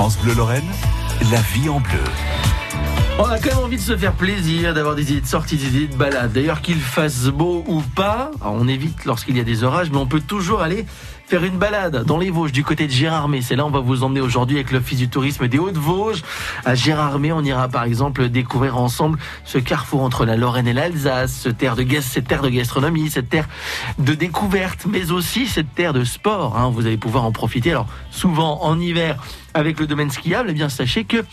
France Bleu Lorraine, la vie en bleu. On a quand même envie de se faire plaisir, d'avoir des idées de sortie, des idées de balade. D'ailleurs, qu'il fasse beau ou pas, on évite lorsqu'il y a des orages, mais on peut toujours aller faire une balade dans les Vosges du côté de Gérardmer. C'est là on va vous emmener aujourd'hui avec l'Office du tourisme des Hauts-de-Vosges. À Gérardmer, on ira par exemple découvrir ensemble ce carrefour entre la Lorraine et l'Alsace, cette terre de, gastronomie, cette terre de découverte, mais aussi cette terre de sport. Hein. Vous allez pouvoir en profiter. Alors souvent en hiver, avec le domaine skiable, eh bien sachez que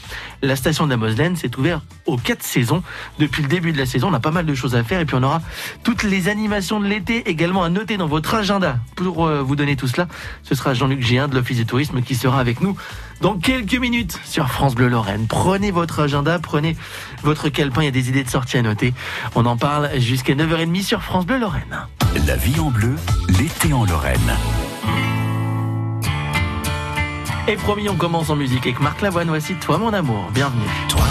la station de la Moselaine s'est ouverte aux quatre saisons. Depuis le début de la saison, on a pas mal de choses à faire et puis on aura toutes les animations de l'été également à noter dans votre agenda. Pour euh, vous donner tout cela, ce sera Jean-Luc Géin de l'Office du tourisme qui sera avec nous dans quelques minutes sur France Bleu Lorraine. Prenez votre agenda, prenez votre calepin, il y a des idées de sortie à noter. On en parle jusqu'à 9h30 sur France Bleu Lorraine. La vie en bleu, l'été en Lorraine. Et promis, on commence en musique avec Marc Lavoine. Voici Toi mon amour. Bienvenue. Toi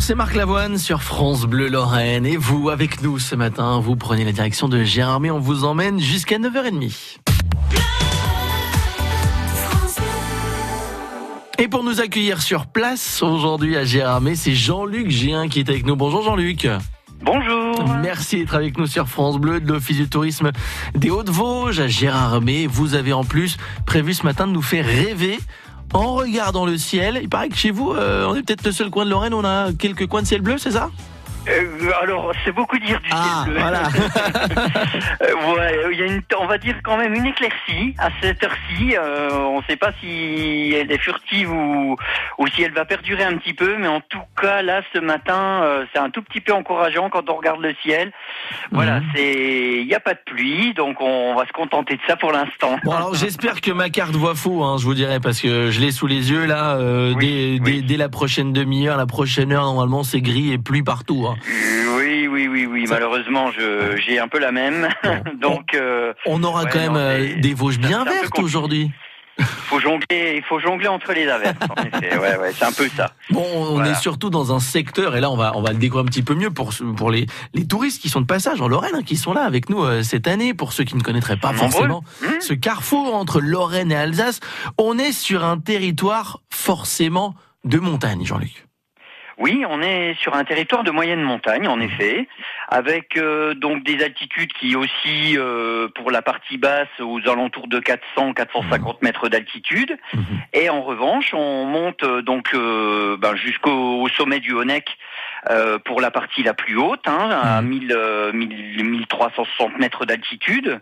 C'est Marc Lavoine sur France Bleu Lorraine. Et vous, avec nous ce matin, vous prenez la direction de Gérardmer. On vous emmène jusqu'à 9h30. Et pour nous accueillir sur place aujourd'hui à Gérardmer, c'est Jean-Luc Géin qui est avec nous. Bonjour Jean-Luc. Bonjour. Merci d'être avec nous sur France Bleu de l'Office du tourisme des Hauts-de-Vosges à Gérardmer. Vous avez en plus prévu ce matin de nous faire rêver en regardant le ciel. Il paraît que chez vous, euh, on est peut-être le seul coin de Lorraine, on a quelques coins de ciel bleu, c'est ça? Euh, alors, c'est beaucoup dire du Ah, ciel bleu. voilà. Euh, ouais, y a une, on va dire quand même une éclaircie à cette heure-ci. Euh, on ne sait pas si elle est furtive ou, ou si elle va perdurer un petit peu, mais en tout cas là, ce matin, euh, c'est un tout petit peu encourageant quand on regarde le ciel. Voilà, Mhm. c'est, il n'y a pas de pluie, donc on va se contenter de ça pour l'instant. Bon alors j'espère que ma carte voit faux, hein, je vous dirai, parce que je l'ai sous les yeux là. Oui, dès, oui. dès- dès la prochaine demi-heure, la prochaine heure, normalement c'est gris et pluie partout. hein. Oui, oui, oui, oui. Ça- Malheureusement, j'ai un peu la même. donc, euh, On aura Ouais, quand même non, euh, des Vosges bien vertes aujourd'hui. faut jongler, il faut jongler entre les averses. Ouais, ouais, c'est un peu ça. Bon, on Voilà. est surtout dans un secteur, et là on va on va le découvrir un petit peu mieux pour pour les les touristes qui sont de passage en Lorraine, hein, qui sont là avec nous euh, cette année. Pour ceux qui ne connaîtraient pas forcément Hmm ce carrefour entre Lorraine et Alsace, on est sur un territoire forcément de montagne, Jean-Luc. Oui, on est sur un territoire de moyenne montagne, en effet, avec euh, donc des altitudes qui aussi, euh, pour la partie basse, aux alentours de 400-450 mètres d'altitude. Mhm. Et en revanche, on monte euh, donc euh, ben, jusqu'au au sommet du Honeck euh, pour la partie la plus haute, hein, à 1000, euh, 1000 1360 mètres d'altitude,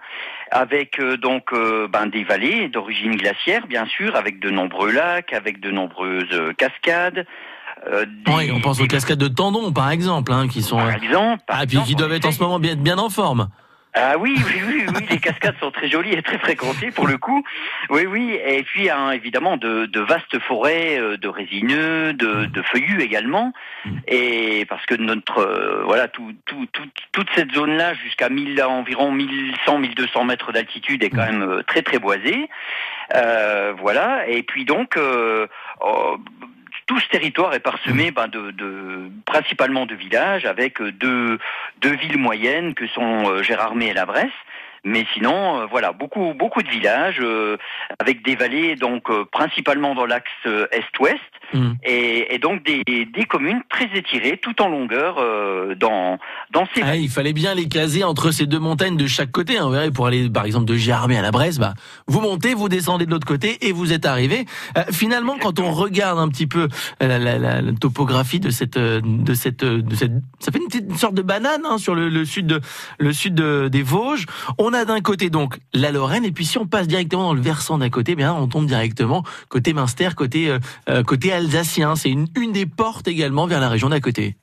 avec euh, donc ben, des vallées d'origine glaciaire, bien sûr, avec de nombreux lacs, avec de nombreuses cascades. Euh, des- Oui, on pense aux des- cascades de Tendon, par exemple, hein, qui sont par euh, exemple. par ah puis qui doivent être en ce moment bien bien en forme. Ah oui, oui, oui, oui, les cascades sont très jolies et très fréquentées pour le coup. Oui, oui, et puis hein, évidemment de, de vastes forêts euh, de résineux, de, de feuillus également, et parce que notre euh, voilà tout, tout, tout- toute cette zone-là jusqu'à 1000 environ 1100 1200 mètres d'altitude est quand même très très boisée. Euh, voilà, et puis donc euh, oh, tout ce territoire est parsemé ben, principalement de villages avec euh, deux deux villes moyennes que sont euh, Gérardmer et La Bresse. Mais sinon, euh, voilà, beaucoup beaucoup de villages euh, avec des vallées donc euh, principalement dans l'axe euh, est-ouest Mm. et, et donc des, des communes très étirées tout en longueur euh, dans dans ces Ah, il fallait bien les caser entre ces deux montagnes de chaque côté. Hein, vous verrez, pour aller par exemple de Gérardmer à la Bresse, bah, vous montez, vous descendez de l'autre côté et vous êtes arrivé. Euh, finalement, quand on regarde un petit peu la, la- la- la topographie de cette, de cette, de cette, ça fait une petite sorte de banane hein, sur le, le sud, de, le sud de- des Vosges. On a d'un côté donc la Lorraine et puis si on passe directement dans le versant d'à côté, bien on tombe directement côté Münster, côté, euh, euh, côté alsacien. C'est une, une des portes également vers la région d'à côté.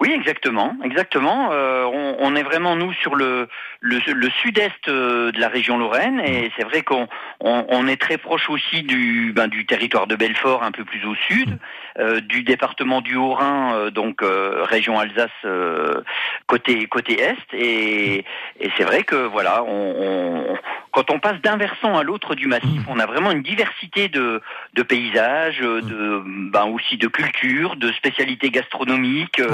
Oui, exactement, exactement. Euh, on, on est vraiment nous sur le le, le sud-est euh, de la région Lorraine et c'est vrai qu'on on, on est très proche aussi du ben, du territoire de Belfort un peu plus au sud, euh, du département du Haut-Rhin euh, donc euh, région Alsace euh, côté côté est. Et, et c'est vrai que voilà on, on- quand on passe d'un versant à l'autre du massif, on a vraiment une diversité de de paysages, de ben aussi de cultures, de spécialités gastronomiques. euh,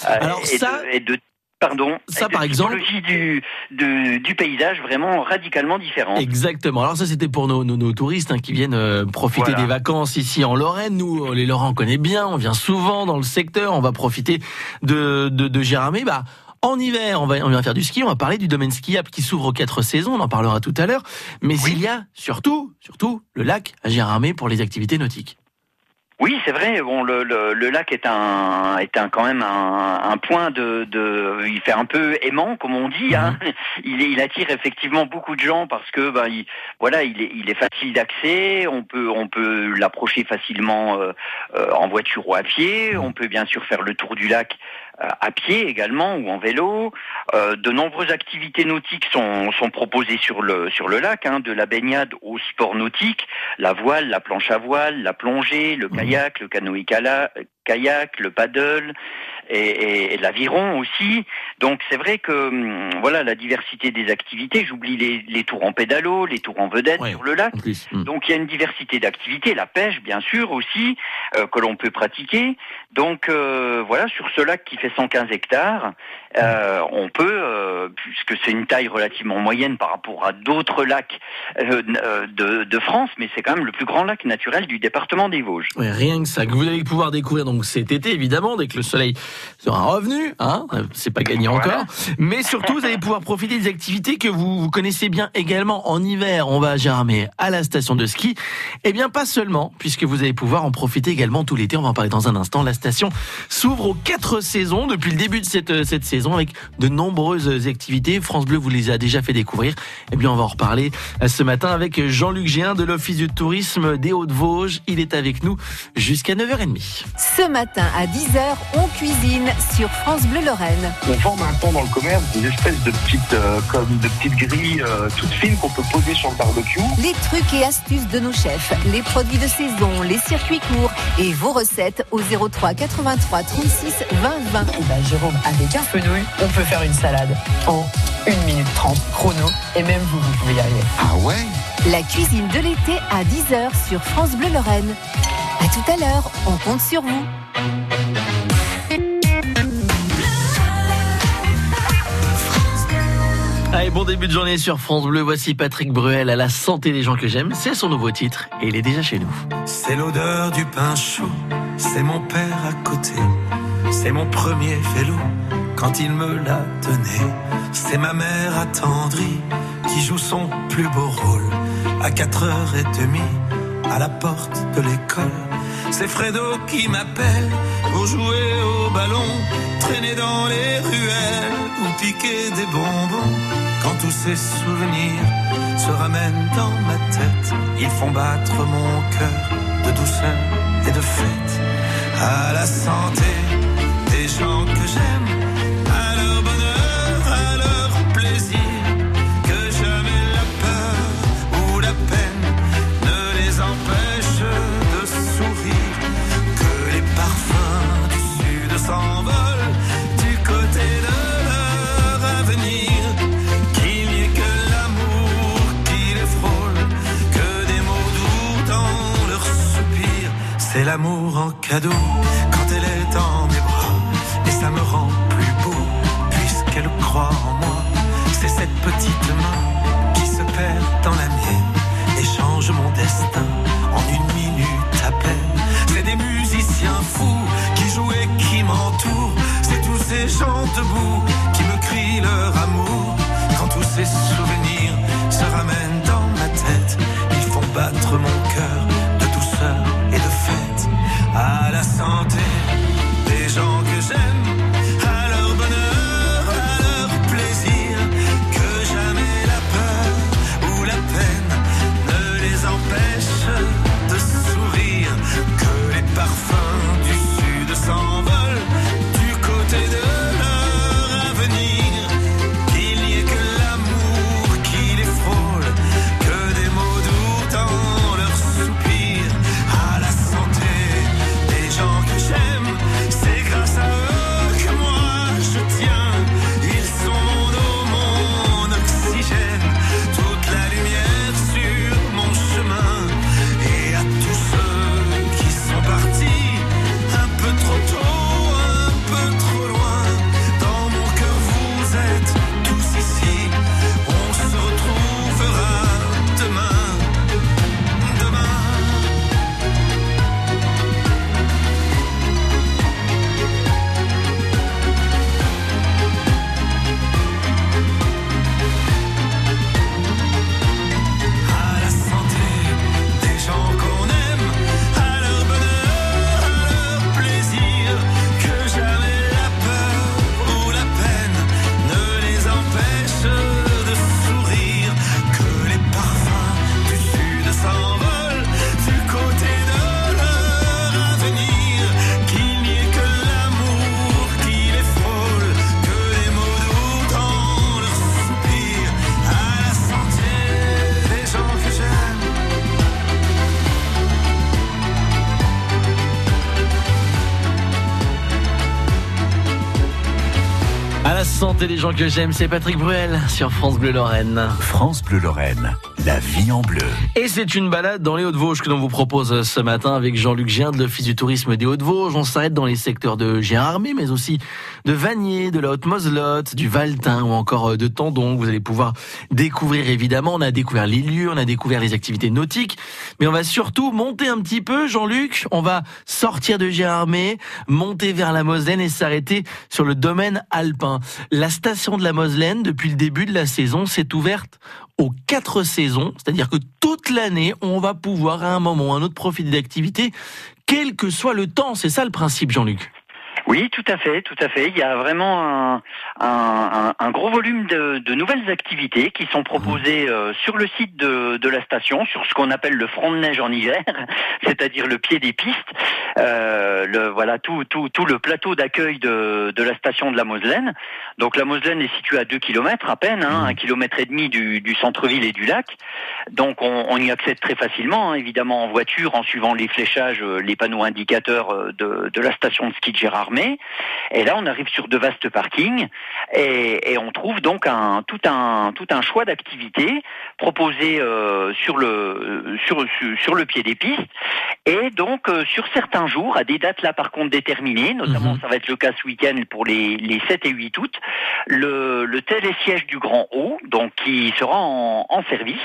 Voilà. euh, Alors et ça, de, et de pardon, ça, de par exemple- du, du du paysage vraiment radicalement différent. Exactement. Alors ça, c'était pour nos, nos, nos touristes hein, qui viennent euh, profiter Voilà. des vacances ici en Lorraine. Nous, euh, les Lorrains, on connaît bien. On vient souvent dans le secteur. On va profiter de, de, de. Bah, en hiver, on va, on vient faire du ski. On va parler du domaine skiable qui s'ouvre aux quatre saisons. On en parlera tout à l'heure. Mais Oui. il y a surtout, surtout, le lac à Gérardmer pour les activités nautiques. Oui, c'est vrai. Bon, le, le, le lac est un est un quand même un, un point de, de il fait un peu aimant comme on dit. Hein. Il, est- il attire effectivement beaucoup de gens parce que ben il, voilà il est il est facile d'accès. On peut on peut l'approcher facilement euh, euh, en voiture ou à pied. On peut bien sûr faire le tour du lac à pied également ou en vélo. Euh, de nombreuses activités nautiques sont, sont proposées sur le sur le lac, hein, de la baignade au sport nautique, la voile, la planche à voile, la plongée, le kayak, le canoë-kayak, kayak, le paddle et, et- et l'aviron aussi. Donc c'est vrai que hum, voilà la diversité des activités. J'oublie les, les tours en pédalo, les tours en vedette Ouais. sur le lac. Mm. Donc il y a une diversité d'activités, la pêche bien sûr aussi euh, que l'on peut pratiquer. Donc euh, voilà sur ce lac qui fait 115 hectares, euh, on peut puisque c'est une taille relativement moyenne par rapport à d'autres lacs de, de France, mais c'est quand même le plus grand lac naturel du département des Vosges. Ouais, rien que ça, que vous allez pouvoir découvrir donc donc cet été évidemment, dès que le soleil sera revenu, hein, c'est pas gagné Voilà. encore. Mais surtout, vous allez pouvoir profiter des activités que vous, vous connaissez bien également en hiver. On va à Gérardmer à la station de ski. Eh bien, pas seulement, puisque vous allez pouvoir en profiter également tout l'été. On va en parler dans un instant. La station s'ouvre aux quatre saisons depuis le début de cette, euh, cette saison avec de nombreuses activités. France Bleu vous les a déjà fait découvrir. Eh bien, on va en reparler euh, ce matin avec Jean-Luc Géin de l'Office du tourisme des Hauts-de-Vosges. Il est avec nous jusqu'à 9h30. Ce matin à 10h, on cuisine sur France Bleu Lorraine. On vend maintenant dans le commerce des espèces de petites, euh, comme de petites grilles euh, toutes fines qu'on peut poser sur le barbecue. Les trucs et astuces de nos chefs, les produits de saison, les circuits courts et vos recettes au 03 83 36 20 20. Eh ben, Jérôme, avec un fenouil, on peut faire une salade en 1 minute 30 chrono. Et même vous, vous pouvez y arriver. Ah ouais? La cuisine de l'été à 10h sur France Bleu Lorraine. À tout à l'heure, on compte sur vous. Allez, bon début de journée sur France Bleu. Voici Patrick Bruel à la santé des gens que j'aime. C'est son nouveau titre et il est déjà chez nous. C'est l'odeur du pain chaud, c'est mon père à côté, c'est mon premier vélo quand il me l'a donné, c'est ma mère attendrie qui joue son plus beau rôle à 4h30 à la porte de l'école. C'est Fredo qui m'appelle pour jouer au ballon, traîner dans les ruelles ou piquer des bonbons. Quand tous ces souvenirs se ramènent dans ma tête, ils font battre mon cœur de douceur et de fête. À la santé l'amour en cadeau quand elle est dans mes bras, et ça me rend plus beau puisqu'elle croit en moi, c'est cette petite main qui se perd dans la mienne et change mon destin en une minute à peine. C'est des musiciens fous qui jouent et qui m'entourent. C'est tous ces gens debout qui me crient leur amour. Quand tous ces souvenirs Des gens que j'aime, c'est Patrick Bruel sur France Bleu Lorraine. France Bleu Lorraine, La vie en bleu. Et c'est une balade dans les Hauts-de-Vosges que l'on vous propose ce matin avec Jean-Luc Gien de l'Office du tourisme des Hauts-de-Vosges. On s'arrête dans les secteurs de Gérardmer, mais aussi de Vanier, de la Haute-Moselotte, du Valtin ou encore de Tendon. Vous allez pouvoir découvrir évidemment. On a découvert les lieux, on a découvert les activités nautiques, mais on va surtout monter un petit peu, Jean-Luc. On va sortir de Gérardmer, monter vers la Moselaine et s'arrêter sur le domaine alpin. La station de la Moselaine, depuis le début de la saison, s'est ouverte aux quatre saisons, c'est-à-dire que toute l'année, on va pouvoir à un moment ou à un autre profiter d'activités, quel que soit le temps. C'est ça le principe, Jean-Luc? Oui, tout à fait, tout à fait. Il y a vraiment un, un, un gros volume de, de, nouvelles activités qui sont proposées euh, sur le site de, de, la station, sur ce qu'on appelle le front de neige en hiver, c'est-à-dire le pied des pistes. Euh, le, voilà tout, tout, tout le plateau d'accueil de, de la station de la Moselaine. Donc la Moselaine est située à 2 km à peine, hein, un kilomètre et demi du, du centre-ville et du lac. Donc on, on, y accède très facilement, hein, évidemment en voiture, en suivant les fléchages, euh, les panneaux indicateurs de, de la station de ski de Gérard et là, on arrive sur de vastes parkings et, et on trouve donc un, tout un tout un choix d'activités proposées euh, sur le sur, sur le pied des pistes et donc euh, sur certains jours, à des dates là par contre déterminées, notamment mmh. ça va être le cas ce week-end pour les, les 7 et 8 août, le, le télésiège du Grand Haut, donc qui sera en, en, service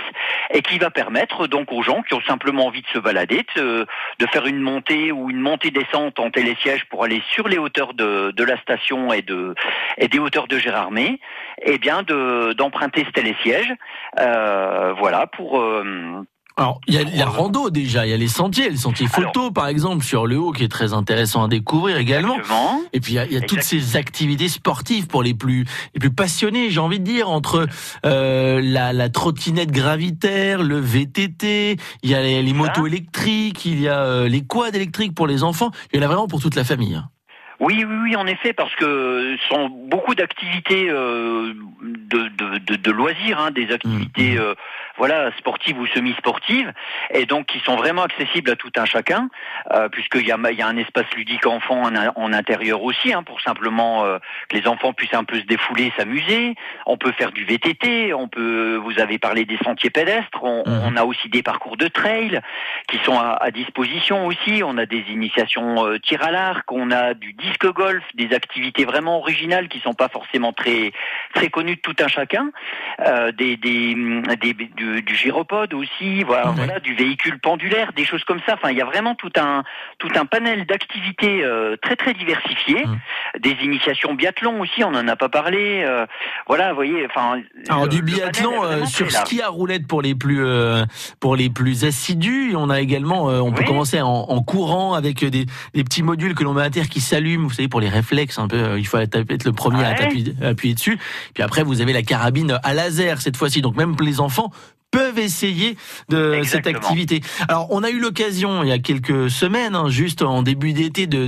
et qui va permettre donc aux gens qui ont simplement envie de se balader, de, de faire une montée ou une montée-descente en télésiège pour aller sur les hauteurs de, de, la station et, de, et des hauteurs de Gérardmer, eh bien d'emprunter ce télésiège, euh, voilà, pour... Euh, alors, il y a la rando déjà, il y a les sentiers, les sentiers photo Alors, par exemple sur le haut qui est très intéressant à découvrir également. Exactement. Et puis il y a, il y a toutes ces activités sportives pour les plus les plus passionnés, j'ai envie de dire entre euh, la, la, trottinette gravitaire, le VTT, il y a les, les motos électriques, il y a euh, les quads électriques pour les enfants. Il y en a vraiment pour toute la famille. Oui, oui, oui, en effet, parce que ce sont beaucoup d'activités euh, de, de, de, de, loisirs, hein, des activités euh, voilà sportives ou semi-sportives, et donc qui sont vraiment accessibles à tout un chacun, euh, puisqu'il y a, il y a un espace ludique enfant en, en intérieur aussi, hein, pour simplement euh, que les enfants puissent un peu se défouler, s'amuser. On peut faire du VTT, on peut, vous avez parlé des sentiers pédestres, on, mmh. on a aussi des parcours de trail qui sont à, à disposition aussi. On a des initiations euh, tir à l'arc, on a du disque golf, des activités vraiment originales qui sont pas forcément très très connues de tout un chacun, euh, des, des, des du, du, gyropode aussi, voilà, mmh. voilà, du véhicule pendulaire, des choses comme ça. Enfin, il y a vraiment tout un tout un panel d'activités euh, très très diversifiées, mmh. des initiations biathlon aussi, on en a pas parlé. Euh, voilà, vous voyez, enfin. Alors du biathlon euh, sur ski à roulette pour les plus euh, pour les plus assidus, on a également, on oui. peut commencer en, en, courant avec des, des petits modules que l'on met à terre qui s'allument. Vous savez, pour les réflexes, un peu, il faut être le premier ouais. à appuyer, appuyer dessus. Puis après, vous avez la carabine à laser cette fois-ci. Donc même les enfants peuvent essayer de Exactement. cette activité. Alors, on a eu l'occasion il y a quelques semaines, hein, juste en début d'été, de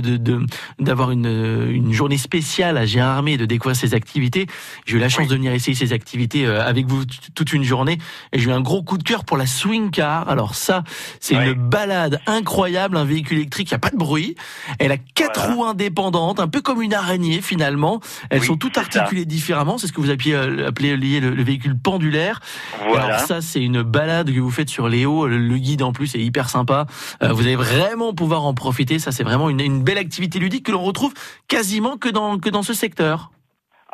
d'avoir de, de, une, une journée spéciale à Gérardmer, de découvrir ces activités. J'ai eu la chance oui. de venir essayer ces activités euh, avec vous toute une journée, et j'ai eu un gros coup de cœur pour la swing car. Alors ça, c'est oui. une balade incroyable, un véhicule électrique, il n'y a pas de bruit. Elle a quatre voilà. roues indépendantes, un peu comme une araignée finalement. Elles oui, sont toutes articulées ça. différemment. C'est ce que vous appelez, euh, appelez lié le, le, véhicule pendulaire. Voilà. Alors ça, c'est une balade que vous faites sur les hauts. Le guide en plus est hyper sympa. Euh, vous allez vraiment pouvoir en profiter. Ça, c'est vraiment une, une, belle activité ludique que l'on retrouve quasiment que dans, que dans ce secteur.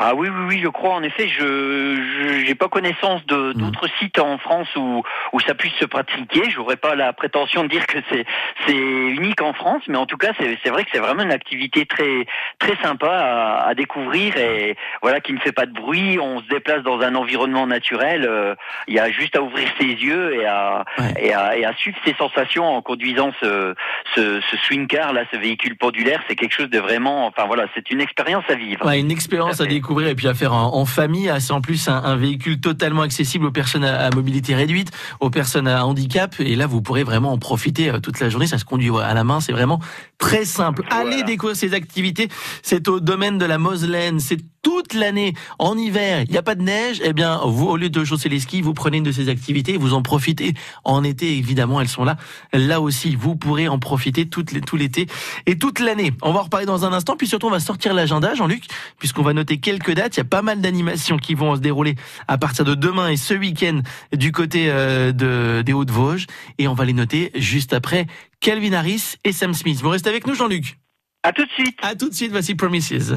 Ah oui, oui, oui, je crois. En effet, je n'ai pas connaissance de d'autres mmh. sites en France où où ça puisse se pratiquer. J'aurais pas la prétention de dire que c'est c'est unique en France, mais en tout cas, c'est c'est vrai que c'est vraiment une activité très très sympa à, à, découvrir et voilà qui ne fait pas de bruit. On se déplace dans un environnement naturel. Euh, il y a juste à ouvrir ses yeux et à ouais. et, à, et à suivre ses sensations en conduisant ce ce, ce swing car là, ce véhicule pendulaire. C'est quelque chose de vraiment. Enfin voilà, c'est une expérience à vivre. Ouais, une expérience à découvrir découvrir et puis à faire en, en famille. C'est en plus un, un, véhicule totalement accessible aux personnes à, à, mobilité réduite, aux personnes à handicap. Et là, vous pourrez vraiment en profiter euh, toute la journée. Ça se conduit à la main. C'est vraiment très simple. Voilà. Allez découvrir ces activités. C'est au domaine de la Moselaine. C'est toute l'année. En hiver, il n'y a pas de neige. Eh bien, vous, au lieu de chausser les skis, vous prenez une de ces activités, vous en profitez. En été, évidemment, elles sont là. Là aussi, vous pourrez en profiter toute tout l'été et toute l'année. On va en reparler dans un instant. Puis surtout, on va sortir l'agenda, Jean-Luc, puisqu'on va noter quelques dates. Il y a pas mal d'animations qui vont se dérouler à partir de demain et ce week-end du côté euh, de, des Hauts-de-Vosges. Et on va les noter juste après Calvin Harris et Sam Smith. Vous restez avec nous, Jean-Luc. À tout de suite. À tout de suite, voici Promises.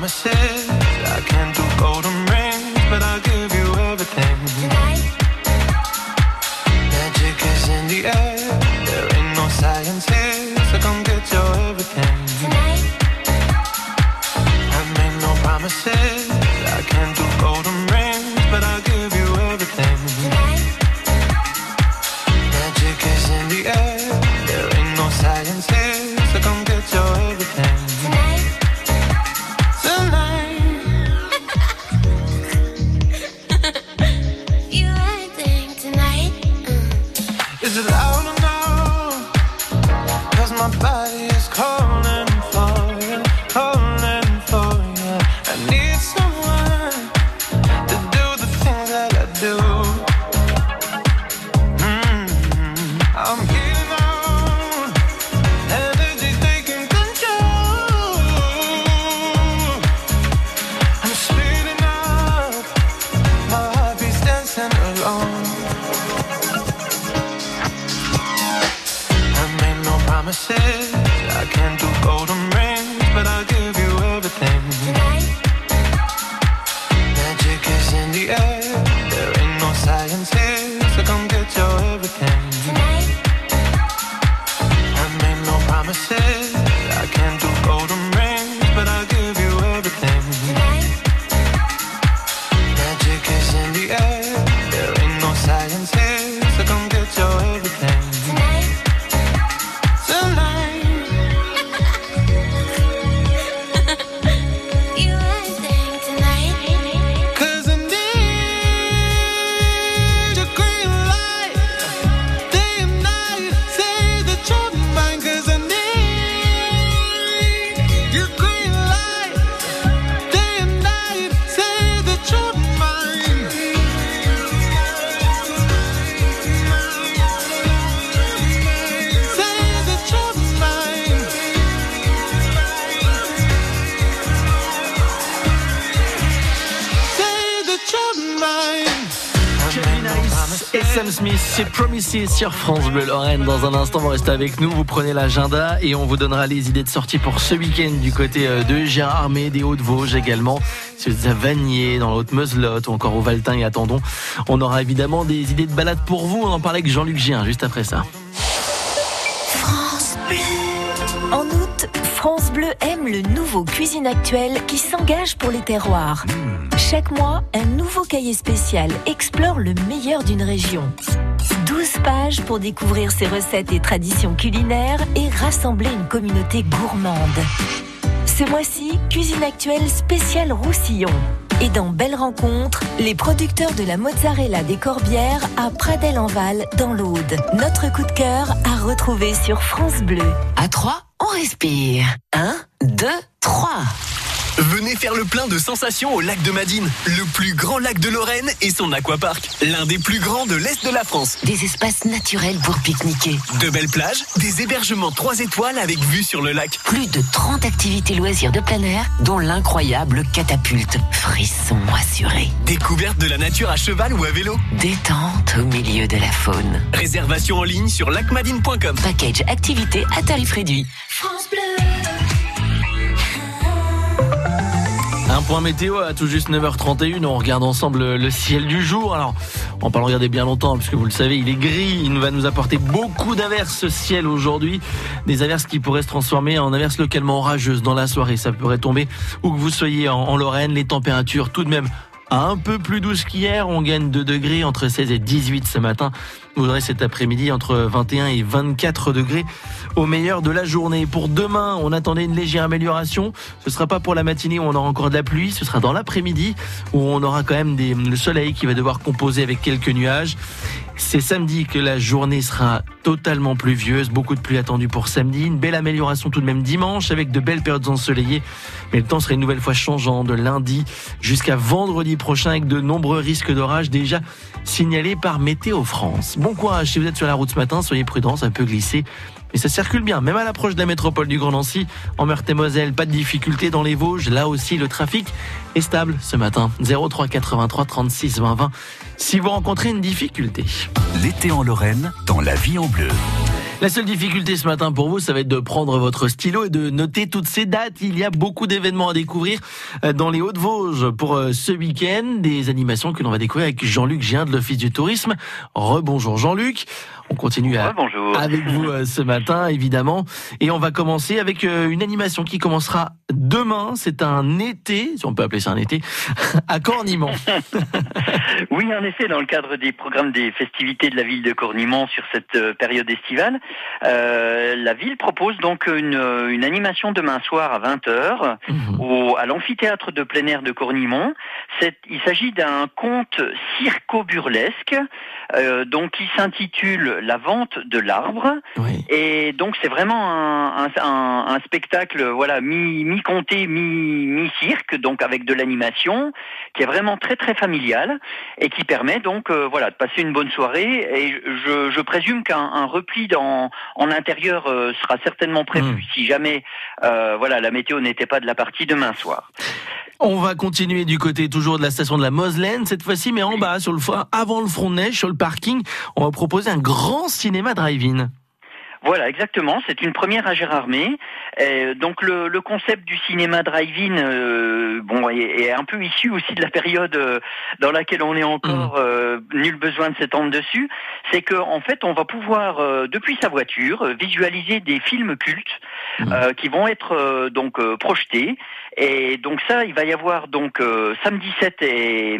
Promises. I can't et Sam Smith, c'est Promises sur France Bleu Lorraine. Dans un instant, vous restez avec nous, vous prenez l'agenda et on vous donnera les idées de sortie pour ce week-end du côté euh, de Gérardmer, des Hauts-de-Vosges également. À Vanier, dans la Haute-Meuselotte ou encore au Valtin et à Tendon, on aura évidemment des idées de balade pour vous. On en parlait avec Jean-Luc Gien juste après ça. En août, France Bleu aime le nouveau Cuisine Actuelle qui s'engage pour les terroirs. Chaque mois, un nouveau cahier spécial explore le meilleur d'une région. 12 pages pour découvrir ses recettes et traditions culinaires et rassembler une communauté gourmande. Ce mois-ci, Cuisine Actuelle spéciale Roussillon. Et dans Belle Rencontre, les producteurs de la mozzarella des Corbières à Pradel-en-Val dans l'Aude. Notre coup de cœur à retrouver sur France Bleu. À 3, on respire. 1, 2, 3. Venez faire le plein de sensations au lac de Madine, le plus grand lac de Lorraine et son aquapark, l'un des plus grands de l'Est de la France. Des espaces naturels pour pique-niquer. De belles plages, des hébergements 3 étoiles avec vue sur le lac. Plus de 30 activités loisirs de plein air, dont l'incroyable catapulte. Frisson assuré. Découverte de la nature à cheval ou à vélo. Détente au milieu de la faune. Réservation en ligne sur lacmadine.com. Package activité à tarif réduit. France Bleu. Point météo à tout juste 9h31. On regarde ensemble le ciel du jour. Alors, on va pas le regarder bien longtemps puisque vous le savez, il est gris. Il va nous apporter beaucoup d'averses ce ciel aujourd'hui. Des averses qui pourraient se transformer en averses localement orageuses dans la soirée. Ça pourrait tomber où que vous soyez en, Lorraine. Les températures tout de même un peu plus douces qu'hier. On gagne 2 degrés entre 16 et 18 ce matin. Aurez cet après-midi entre 21 et 24 degrés au meilleur de la journée. Pour demain, on attendait une légère amélioration. Ce sera pas pour la matinée où on aura encore de la pluie. Ce sera dans l'après-midi où on aura quand même des, le soleil qui va devoir composer avec quelques nuages. C'est samedi que la journée sera totalement pluvieuse. Beaucoup de pluie attendue pour samedi. Une belle amélioration tout de même dimanche avec de belles périodes ensoleillées. Mais le temps serait une nouvelle fois changeant de lundi jusqu'à vendredi prochain avec de nombreux risques d'orage déjà signalés par Météo France. Bon courage si vous êtes sur la route ce matin. Soyez prudents, ça peut glisser. Mais ça circule bien, même à l'approche de la métropole du Grand Nancy. En Meurthe-et-Moselle, pas de difficulté dans les Vosges. Là aussi, le trafic est stable ce matin. 03 83 36 20 20. Si vous rencontrez une difficulté. L'été en Lorraine, dans la vie en bleu. La seule difficulté ce matin pour vous, ça va être de prendre votre stylo et de noter toutes ces dates. Il y a beaucoup d'événements à découvrir euh, dans les Hauts-de-Vosges pour euh, ce week-end. Des animations que l'on va découvrir avec Jean-Luc Gien de l'Office du Tourisme. Rebonjour Jean-Luc. On continue à- Bonjour. avec vous euh, ce matin, évidemment. Et on va commencer avec une animation qui commencera demain. C'est un été, si on peut appeler ça un été, à Cornimont. Oui, en effet, dans le cadre des programmes des festivités de la ville de Cornimont sur cette période estivale, euh, la ville propose donc une, euh, une animation demain soir à 20h au, à l'amphithéâtre de plein air de Cornimont. Il s'agit d'un conte circo-burlesque euh, donc qui s'intitule La vente de l'arbre. Et donc c'est vraiment un, un- un- un spectacle voilà mi mi comté mi mi cirque donc avec de l'animation qui est vraiment très très familial et qui permet donc euh, voilà de passer une bonne soirée et je, je présume qu'un un repli dans en intérieur euh, sera certainement prévu si jamais euh, voilà la météo n'était pas de la partie demain soir. On va continuer du côté toujours de la station de la Moselaine, cette fois-ci, mais en bas, sur le avant le front de neige, sur le parking, on va proposer un grand cinéma drive-in. Voilà, exactement. C'est une première à Gérardmer. Euh, donc le, le concept du cinéma drive-in, euh, bon, est, est un peu issu aussi de la période euh, dans laquelle on est encore. euh, nul besoin de s'étendre dessus. C'est que en fait, on va pouvoir euh, depuis sa voiture visualiser des films cultes euh, qui vont être euh, donc euh, projetés. Et donc ça, il va y avoir donc euh, samedi 7 et,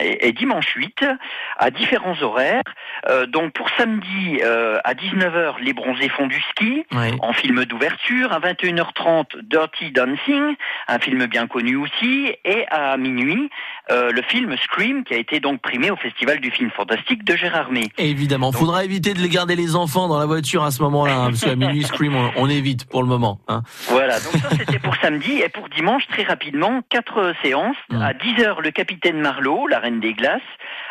et- et dimanche 8 à différents horaires. Euh, donc pour samedi euh, à 19h, les bronzés font du ski en film d'ouverture. À 21h30, Dirty Dancing, un film bien connu aussi. Et à minuit, le film Scream qui a été donc primé au Festival du film fantastique de Gérardmer. Et évidemment, faudra éviter de les garder les enfants dans la voiture à ce moment-là, hein, parce qu'à minuit, Scream, on, on évite pour le moment. hein. Voilà, donc ça c'était pour samedi et pour dimanche très rapidement quatre séances. À 10h le capitaine Marlowe, la reine des glaces,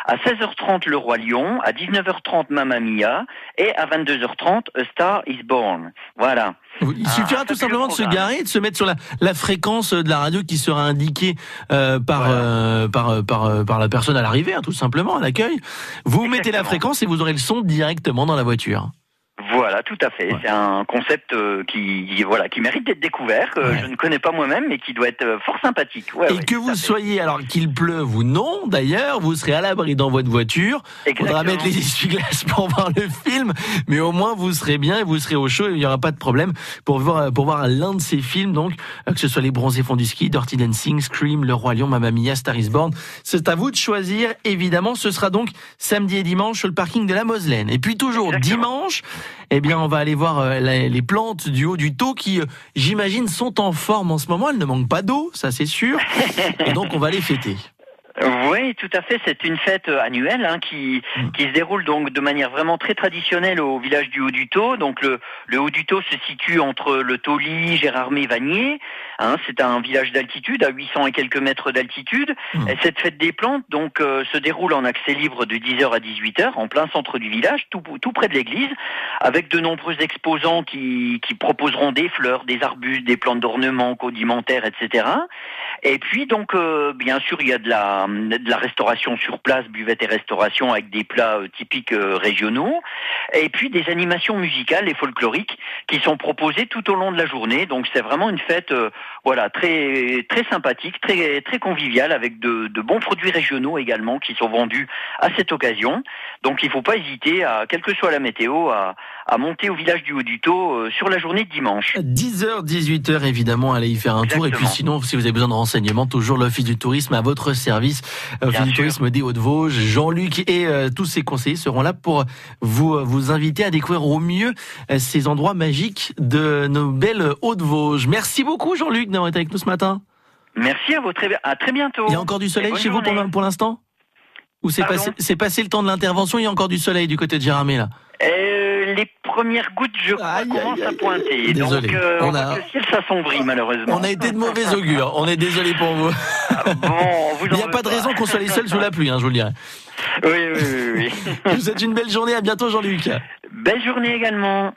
à 16h30 le roi lion, à 19h30 Mamma Mia et à 22h30 A Star is Born. Voilà. Il suffira tout simplement de se garer de se mettre sur la, la fréquence de la radio qui sera indiquée euh, par, euh, par, euh, par, par la personne à l'arrivée, hein, tout simplement, à l'accueil. Vous mettez la fréquence et vous aurez le son directement dans la voiture. Voilà, tout à fait. C'est un concept euh, qui, voilà qui mérite d'être découvert, que je ne connais pas moi-même, mais qui doit être euh, fort sympathique. Ouais, et que vous soyez, alors qu'il pleuve ou non, d'ailleurs, vous serez à l'abri dans votre voiture. Il faudra mettre les essuie-glaces pour voir le film, mais au moins vous serez bien et vous serez au chaud et il n'y aura pas de problème pour voir, pour voir l'un de ces films, donc, euh, que ce soit Les Bronzés Fonds du Ski, Dirty Dancing, Scream, Le Roi Lion, Mamma Mia, Star is Born. C'est à vous de choisir, évidemment. Ce sera donc samedi et dimanche sur le parking de la Moselaine. Et puis toujours dimanche, eh bien, on va aller voir euh, les plantes du haut du taux qui, euh, j'imagine, sont en forme en ce moment. Elles ne manquent pas d'eau, ça c'est sûr. Et donc, on va les fêter. Oui, tout à fait. C'est une fête euh, annuelle hein, qui, qui se déroule donc de manière vraiment très traditionnelle au village du Haut-du-Taux. Donc le, le Haut-du-Taux se situe entre le Tauly, Gérardmer, Vanier. Hein, c'est un village d'altitude, à 800 et quelques mètres d'altitude. Et cette fête des plantes donc euh, se déroule en accès libre de 10h à 18h en plein centre du village, tout, tout près de l'église, avec de nombreux exposants qui, qui proposeront des fleurs, des arbustes, des plantes d'ornement, condimentaires, etc. Et puis donc euh, bien sûr il y a de la de la restauration sur place, buvette et restauration avec des plats euh, typiques euh, régionaux, et puis des animations musicales et folkloriques qui sont proposés tout au long de la journée. Donc c'est vraiment une fête, euh, voilà, très très sympathique, très très conviviale, avec de, de bons produits régionaux également qui sont vendus à cette occasion. Donc il faut pas hésiter, à quelle que soit la météo, à, à monter au village du Haut-du-Taux euh, sur la journée de dimanche. 10h, 18h, évidemment, allez y faire un tour. Et puis sinon, si vous avez besoin de renseignements, toujours l'Office du Tourisme à votre service. Office du Tourisme des Hauts-de-Vosges. Jean-Luc et euh, tous ses conseillers seront là pour vous, euh, vous inviter à découvrir au mieux euh, ces endroits magiques de nos belles Hauts-de-Vosges. Merci beaucoup, Jean-Luc, d'avoir été avec nous ce matin. Merci à vous, très, à très bientôt. Il y a encore du soleil chez vous pour, l'instant? Ou c'est passé, passé le temps de l'intervention, il y a encore du soleil du côté de Jéramé, là? Euh, les premières gouttes, je crois, commencent à pointer. Désolé. Donc, euh, On a- le ciel s'assombrit, malheureusement. On a été de mauvais augure, on est désolé pour vous. Il n'y a pas de raison qu'on soit les seuls sous la pluie, hein, je vous le dirais. Oui, oui, oui. oui. Je vous souhaite une belle journée, à bientôt Jean-Luc. Belle journée également.